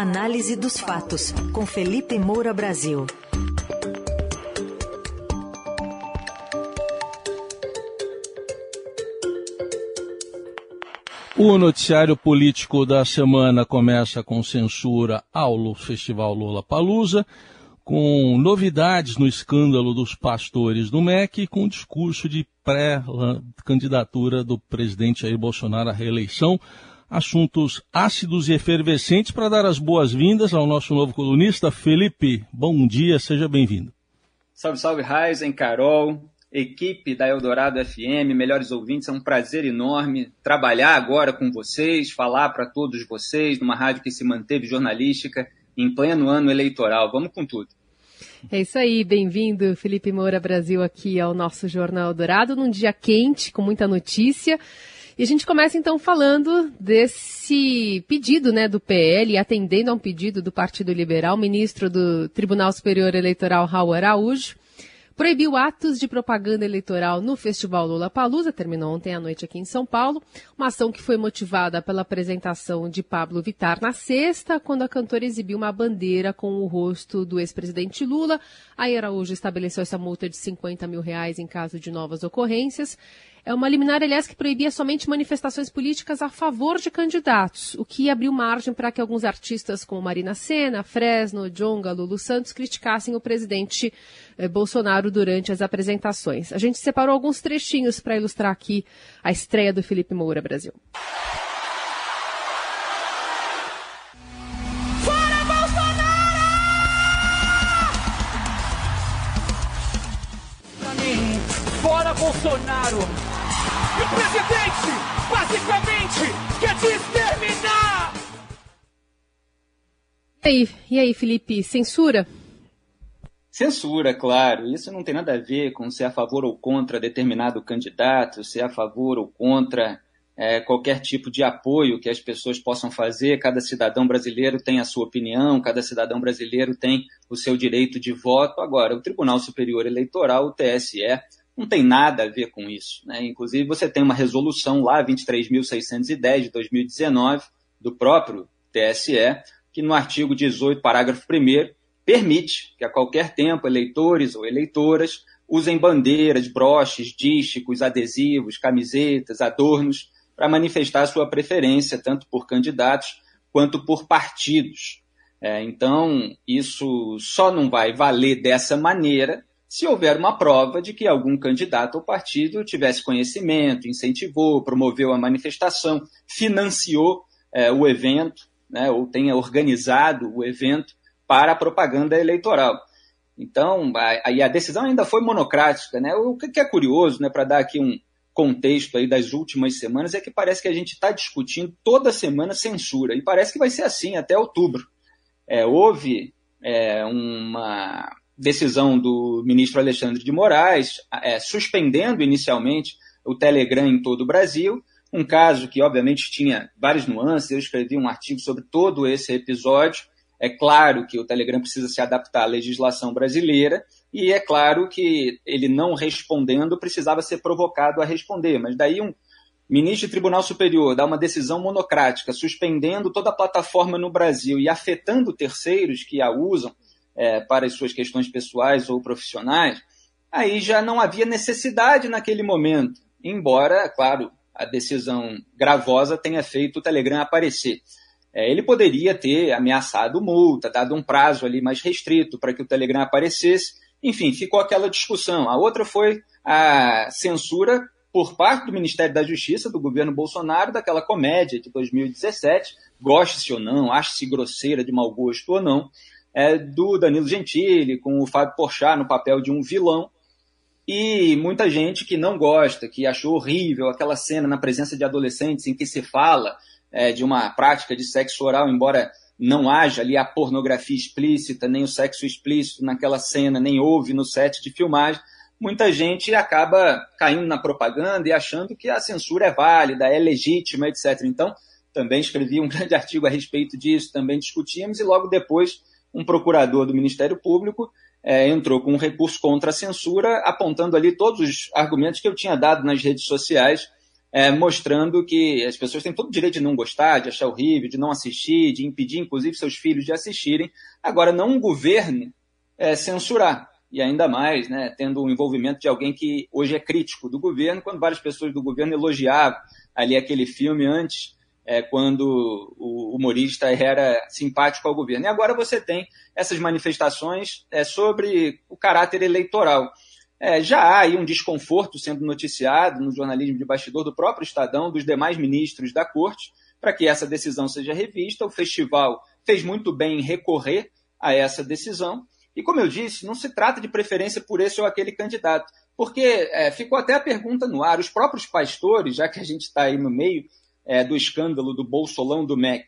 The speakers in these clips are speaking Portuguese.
Análise dos fatos, com Felipe Moura Brasil. O noticiário político da semana começa com censura ao Festival Lula Palusa, com novidades no escândalo dos pastores do MEC e com discurso de pré-candidatura do presidente Jair Bolsonaro à reeleição. Assuntos ácidos e efervescentes para dar as boas-vindas ao nosso novo colunista, Felipe. Bom dia, seja bem-vindo. Salve, salve, Raizen, Carol, equipe da Eldorado FM, melhores ouvintes, é um prazer enorme trabalhar agora com vocês, falar para todos vocês numa rádio que se manteve jornalística em pleno ano eleitoral. Vamos com tudo. É isso aí, bem-vindo, Felipe Moura Brasil, aqui ao nosso Jornal Dourado, num dia quente, com muita notícia. E a gente começa então falando desse pedido né, do PL, atendendo a um pedido do Partido Liberal, ministro do Tribunal Superior Eleitoral, Raul Araújo, proibiu atos de propaganda eleitoral no Festival Lula Palusa, terminou ontem à noite aqui em São Paulo, uma ação que foi motivada pela apresentação de Pablo Vittar na sexta, quando a cantora exibiu uma bandeira com o rosto do ex-presidente Lula. Aí Araújo estabeleceu essa multa de 50 mil reais em caso de novas ocorrências. É uma liminar, aliás, que proibia somente manifestações políticas a favor de candidatos, o que abriu margem para que alguns artistas como Marina Senna, Fresno, Jonga, Lulu Santos criticassem o presidente eh, Bolsonaro durante as apresentações. A gente separou alguns trechinhos para ilustrar aqui a estreia do Felipe Moura Brasil. Bolsonaro! E o presidente, basicamente, quer te exterminar! E aí, e aí, Felipe, censura? Censura, claro. Isso não tem nada a ver com ser a favor ou contra determinado candidato, ser a favor ou contra é, qualquer tipo de apoio que as pessoas possam fazer. Cada cidadão brasileiro tem a sua opinião, cada cidadão brasileiro tem o seu direito de voto. Agora, o Tribunal Superior Eleitoral, o TSE, não tem nada a ver com isso. Né? Inclusive, você tem uma resolução lá, 23.610 de 2019, do próprio TSE, que no artigo 18, parágrafo 1, permite que a qualquer tempo eleitores ou eleitoras usem bandeiras, broches, dísticos, adesivos, camisetas, adornos, para manifestar sua preferência, tanto por candidatos quanto por partidos. É, então, isso só não vai valer dessa maneira se houver uma prova de que algum candidato ou partido tivesse conhecimento, incentivou, promoveu a manifestação, financiou é, o evento, né, ou tenha organizado o evento para a propaganda eleitoral. Então, aí a decisão ainda foi monocrática. Né? O que é curioso, né, para dar aqui um contexto aí das últimas semanas, é que parece que a gente está discutindo toda semana censura, e parece que vai ser assim até outubro. É, houve é, uma decisão do ministro Alexandre de Moraes, é, suspendendo inicialmente o Telegram em todo o Brasil, um caso que obviamente tinha várias nuances, eu escrevi um artigo sobre todo esse episódio. É claro que o Telegram precisa se adaptar à legislação brasileira, e é claro que ele não respondendo precisava ser provocado a responder, mas daí um ministro do Tribunal Superior dá uma decisão monocrática, suspendendo toda a plataforma no Brasil e afetando terceiros que a usam, é, para as suas questões pessoais ou profissionais, aí já não havia necessidade naquele momento, embora, claro, a decisão gravosa tenha feito o Telegram aparecer. É, ele poderia ter ameaçado multa, dado um prazo ali mais restrito para que o Telegram aparecesse. Enfim, ficou aquela discussão. A outra foi a censura por parte do Ministério da Justiça, do governo Bolsonaro, daquela comédia de 2017, goste-se ou não, ache-se grosseira, de mau gosto ou não, é, do Danilo Gentili, com o Fábio Porchat no papel de um vilão, e muita gente que não gosta, que achou horrível aquela cena na presença de adolescentes em que se fala é, de uma prática de sexo oral, embora não haja ali a pornografia explícita, nem o sexo explícito naquela cena, nem houve no set de filmagem, muita gente acaba caindo na propaganda e achando que a censura é válida, é legítima, etc. Então, também escrevi um grande artigo a respeito disso, também discutimos, e logo depois um procurador do Ministério Público é, entrou com um recurso contra a censura, apontando ali todos os argumentos que eu tinha dado nas redes sociais é, mostrando que as pessoas têm todo o direito de não gostar, de achar horrível, de não assistir, de impedir, inclusive, seus filhos de assistirem. Agora, não um governo é, censurar. E ainda mais, né, tendo o envolvimento de alguém que hoje é crítico do governo, quando várias pessoas do governo elogiavam ali aquele filme antes, é, quando o humorista era simpático ao governo. E agora você tem essas manifestações é, sobre o caráter eleitoral. É, já há aí um desconforto sendo noticiado no jornalismo de bastidor do próprio Estadão, dos demais ministros da corte, para que essa decisão seja revista. O festival fez muito bem em recorrer a essa decisão. E como eu disse, não se trata de preferência por esse ou aquele candidato, porque é, ficou até a pergunta no ar. Os próprios pastores, já que a gente está aí no meio é, do escândalo do Bolsolão do MEC,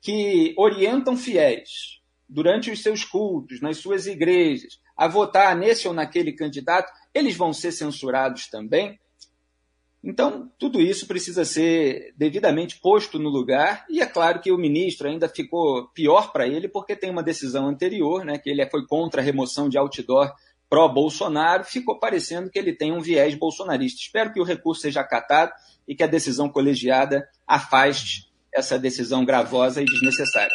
que orientam fiéis durante os seus cultos, nas suas igrejas, a votar nesse ou naquele candidato, eles vão ser censurados também. Então, tudo isso precisa ser devidamente posto no lugar, e é claro que o ministro ainda ficou pior para ele, porque tem uma decisão anterior, né, que ele foi contra a remoção de outdoor pró-Bolsonaro, ficou parecendo que ele tem um viés bolsonarista. Espero que o recurso seja acatado e que a decisão colegiada afaste essa decisão gravosa e desnecessária.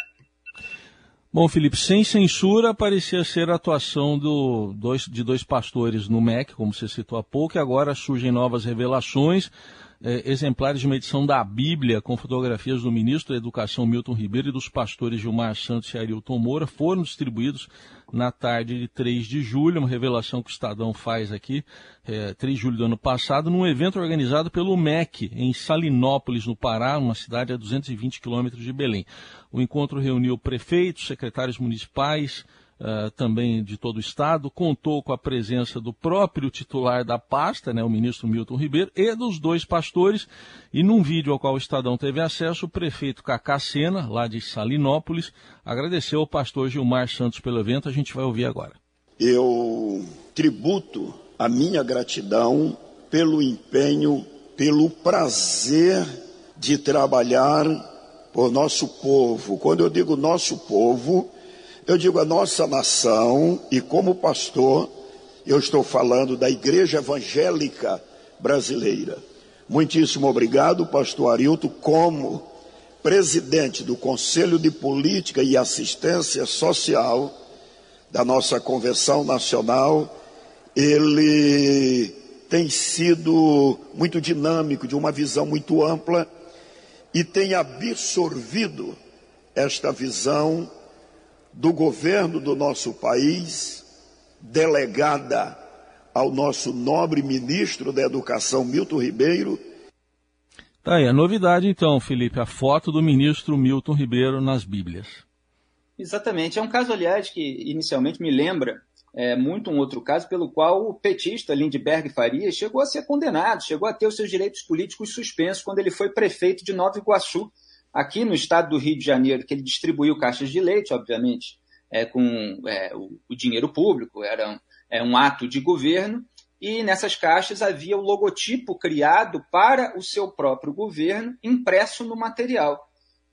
Bom, Felipe, sem censura parecia ser a atuação do, dois, de dois pastores no MEC, como você citou há pouco, e agora surgem novas revelações é, exemplares de uma edição da Bíblia com fotografias do ministro da Educação Milton Ribeiro e dos pastores Gilmar Santos e Arilton Moura foram distribuídos na tarde de 3 de julho, uma revelação que o Estadão faz aqui, é, 3 de julho do ano passado, num evento organizado pelo MEC, em Salinópolis, no Pará, uma cidade a 220 quilômetros de Belém. O encontro reuniu prefeitos, secretários municipais, uh, também de todo o Estado, contou com a presença do próprio titular da pasta, né, o ministro Milton Ribeiro, e dos dois pastores. E num vídeo ao qual o Estadão teve acesso, o prefeito Cacá Sena, lá de Salinópolis, agradeceu ao pastor Gilmar Santos pelo evento. A gente vai ouvir agora. Eu tributo a minha gratidão pelo empenho, pelo prazer de trabalhar por nosso povo. Quando eu digo nosso povo, eu digo a nossa nação, e como pastor, eu estou falando da Igreja Evangélica Brasileira. Muitíssimo obrigado, pastor Arilton, como presidente do Conselho de Política e Assistência Social da nossa Convenção Nacional. Ele tem sido muito dinâmico, de uma visão muito ampla e tem absorvido esta visão do governo do nosso país, delegada ao nosso nobre ministro da Educação, Milton Ribeiro. Tá aí a novidade, então, Felipe, a foto do ministro Milton Ribeiro nas Bíblias. Exatamente. É um caso, aliás, que inicialmente me lembra é, muito um outro caso pelo qual o petista Lindbergh Farias chegou a ser condenado, chegou a ter os seus direitos políticos suspensos quando ele foi prefeito de Nova Iguaçu, aqui no estado do Rio de Janeiro, que ele distribuiu caixas de leite, obviamente, é, com é, o, o, dinheiro público, era um, é, um ato de governo, e nessas caixas havia o logotipo criado para o seu próprio governo, impresso no material.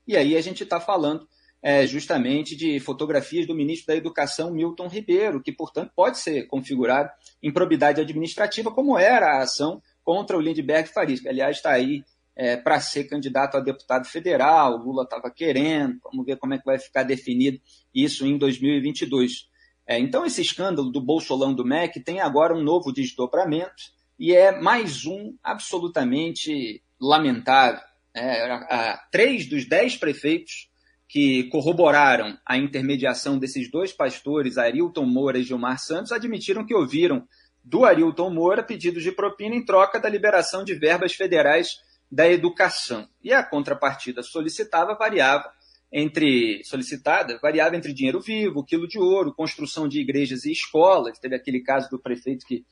E aí a gente está falando é, justamente de fotografias do ministro da Educação, Milton Ribeiro, que, portanto, pode ser configurado em probidade administrativa, como era a ação contra o Lindbergh Farias, que, aliás, está aí é, para ser candidato a deputado federal, o Lula estava querendo, vamos ver como é que vai ficar definido isso em 2022. É, então, esse escândalo do Bolsolão do MEC tem agora um novo desdobramento e é mais um absolutamente lamentável. É, três dos dez prefeitos que corroboraram a intermediação desses dois pastores, Arilton Moura e Gilmar Santos, admitiram que ouviram do Arilton Moura pedidos de propina em troca da liberação de verbas federais da educação. E a contrapartida solicitada variava entre solicitada variava entre dinheiro vivo, quilo de ouro, construção de igrejas e escolas. Teve aquele caso do prefeito que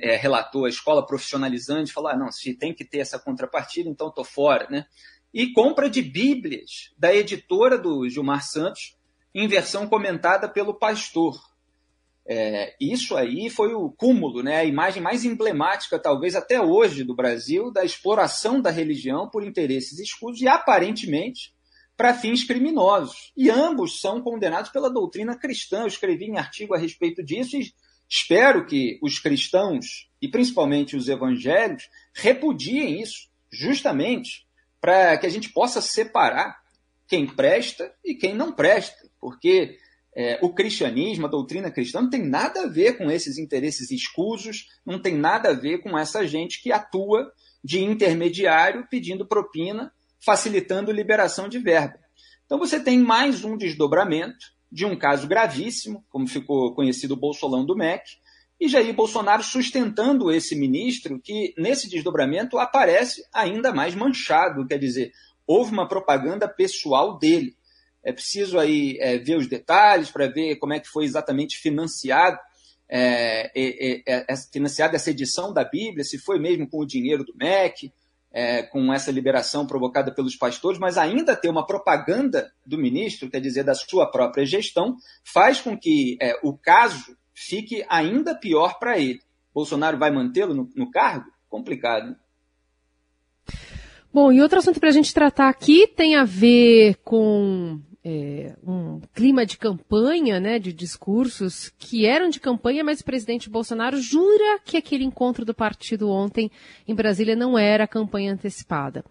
é, relatou a escola profissionalizante, falou: ah, não, se tem que ter essa contrapartida, então estou fora, né? E compra de Bíblias da editora do Gilmar Santos, em versão comentada pelo pastor. É, isso aí foi o cúmulo, né, a imagem mais emblemática, talvez até hoje, do Brasil, da exploração da religião por interesses escusos e aparentemente para fins criminosos. E ambos são condenados pela doutrina cristã. Eu escrevi em artigo a respeito disso e espero que os cristãos, e principalmente os evangélicos, repudiem isso, justamente para que a gente possa separar quem presta e quem não presta, porque é, o cristianismo, a doutrina cristã, não tem nada a ver com esses interesses escusos, não tem nada a ver com essa gente que atua de intermediário pedindo propina, facilitando liberação de verba. Então você tem mais um desdobramento de um caso gravíssimo, como ficou conhecido o Bolsolão do MEC, e Jair Bolsonaro sustentando esse ministro que, nesse desdobramento, aparece ainda mais manchado. Quer dizer, houve uma propaganda pessoal dele. É preciso aí é, ver os detalhes para ver como é que foi exatamente financiado é, é, é, financiada essa edição da Bíblia, se foi mesmo com o dinheiro do MEC, é, com essa liberação provocada pelos pastores, mas ainda ter uma propaganda do ministro, quer dizer, da sua própria gestão, faz com que é, o caso fique ainda pior para ele. Bolsonaro vai mantê-lo no, no, cargo? Complicado. Bom, e outro assunto para a gente tratar aqui tem a ver com é, um clima de campanha, né, de discursos que eram de campanha, mas o presidente Bolsonaro jura que aquele encontro do partido ontem em Brasília não era campanha antecipada.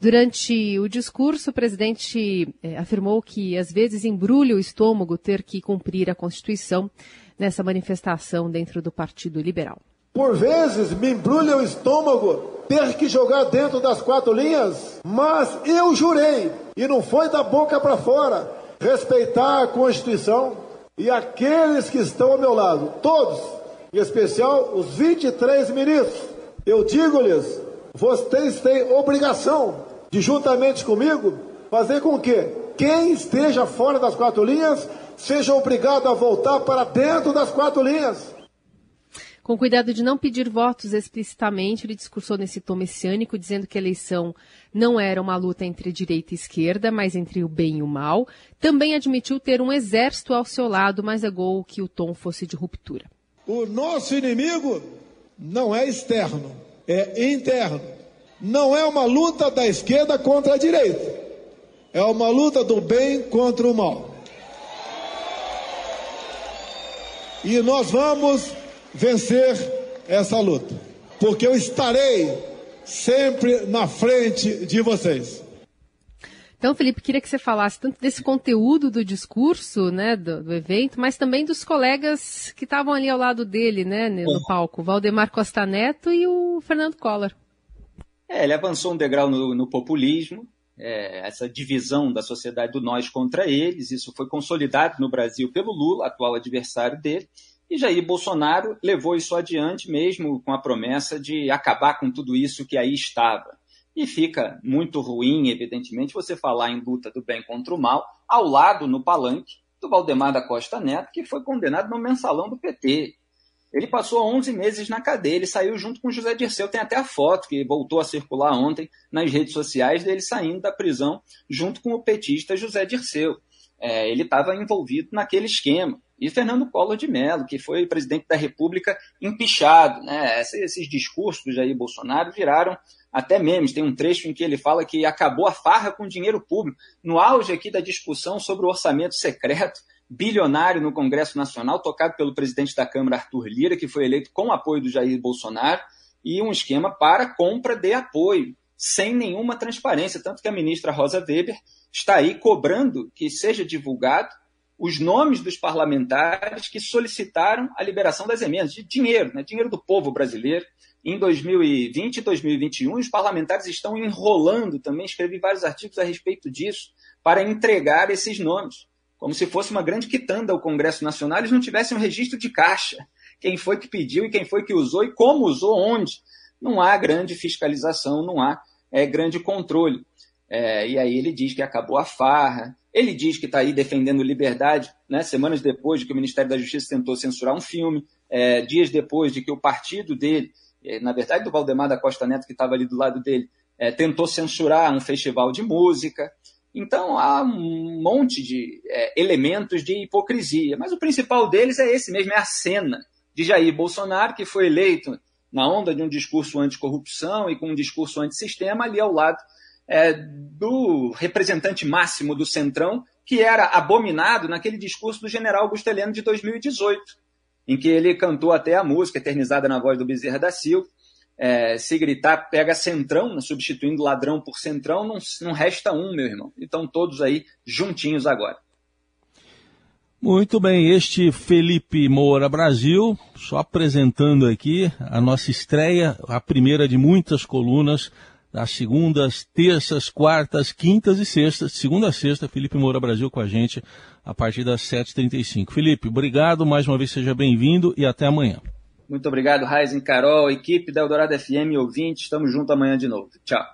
Durante o discurso, o presidente é, afirmou que às vezes embrulha o estômago ter que cumprir a Constituição nessa manifestação dentro do Partido Liberal. Por vezes me embrulha o estômago ter que jogar dentro das quatro linhas, mas eu jurei, e não foi da boca para fora, respeitar a Constituição e aqueles que estão ao meu lado, todos, em especial os 23 ministros. Eu digo-lhes, vocês têm obrigação de, juntamente comigo, fazer com que quem esteja fora das quatro linhas seja obrigado a voltar para dentro das quatro linhas. Com cuidado de não pedir votos explicitamente, ele discursou nesse tom messiânico, dizendo que a eleição não era uma luta entre direita e esquerda, mas entre o bem e o mal. Também admitiu ter um exército ao seu lado, mas negou que o tom fosse de ruptura. O nosso inimigo não é externo, é interno. Não é uma luta da esquerda contra a direita. É uma luta do bem contra o mal. E nós vamos vencer essa luta, porque eu estarei sempre na frente de vocês. Então, Felipe, queria que você falasse tanto desse conteúdo do discurso, né, do, do evento, mas também dos colegas que estavam ali ao lado dele, né, no palco, Valdemar Costa Neto e o Fernando Collor. É, ele avançou um degrau no, no populismo, é, essa divisão da sociedade do nós contra eles, isso foi consolidado no Brasil pelo Lula, atual adversário dele, e Jair Bolsonaro levou isso adiante mesmo com a promessa de acabar com tudo isso que aí estava. E fica muito ruim, evidentemente, você falar em luta do bem contra o mal, ao lado, no palanque, do Valdemar da Costa Neto, que foi condenado no mensalão do PT. Ele passou 11 meses na cadeia, ele saiu junto com José Dirceu. Tem até a foto que voltou a circular ontem nas redes sociais dele saindo da prisão junto com o petista José Dirceu. É, ele estava envolvido naquele esquema e Fernando Collor de Mello, que foi presidente da República empichado. Né? Esses discursos de Jair Bolsonaro viraram até memes. Tem um trecho em que ele fala que acabou a farra com dinheiro público. No auge aqui da discussão sobre o orçamento secreto, bilionário no Congresso Nacional, tocado pelo presidente da Câmara, Arthur Lira, que foi eleito com apoio do Jair Bolsonaro, e um esquema para compra de apoio, sem nenhuma transparência. Tanto que a ministra Rosa Weber está aí cobrando que seja divulgado os nomes dos parlamentares que solicitaram a liberação das emendas, de dinheiro, né, dinheiro do povo brasileiro. Em 2020 e 2021, os parlamentares estão enrolando, também escrevi vários artigos a respeito disso, para entregar esses nomes, como se fosse uma grande quitanda ao Congresso Nacional, eles não tivessem um registro de caixa. Quem foi que pediu e quem foi que usou e como usou, onde. Não há grande fiscalização, não há é, grande controle. É, e aí ele diz que acabou a farra, ele diz que está aí defendendo liberdade, né, semanas depois de que o Ministério da Justiça tentou censurar um filme, é, dias depois de que o partido dele, é, na verdade do Valdemar da Costa Neto, que estava ali do lado dele, é, tentou censurar um festival de música. Então há um monte de é, elementos de hipocrisia, mas o principal deles é esse mesmo, é a cena de Jair Bolsonaro, que foi eleito na onda de um discurso anticorrupção e com um discurso antissistema ali ao lado é, do representante máximo do Centrão, que era abominado naquele discurso do general Augusto Heleno de 2018, em que ele cantou até a música eternizada na voz do Bezerra da Silva, é, se gritar, pega centrão, substituindo ladrão por centrão, não, não resta um, meu irmão. Então todos aí juntinhos agora. Muito bem, este Felipe Moura Brasil, só apresentando aqui a nossa estreia, a primeira de muitas colunas, das segundas, terças, quartas, quintas e sextas, segunda a sexta, Felipe Moura Brasil com a gente a partir das 7h35. Felipe, obrigado, mais uma vez seja bem-vindo e até amanhã. Muito obrigado, Raizen Carol, equipe da Eldorado FM, ouvinte, estamos juntos amanhã de novo. Tchau.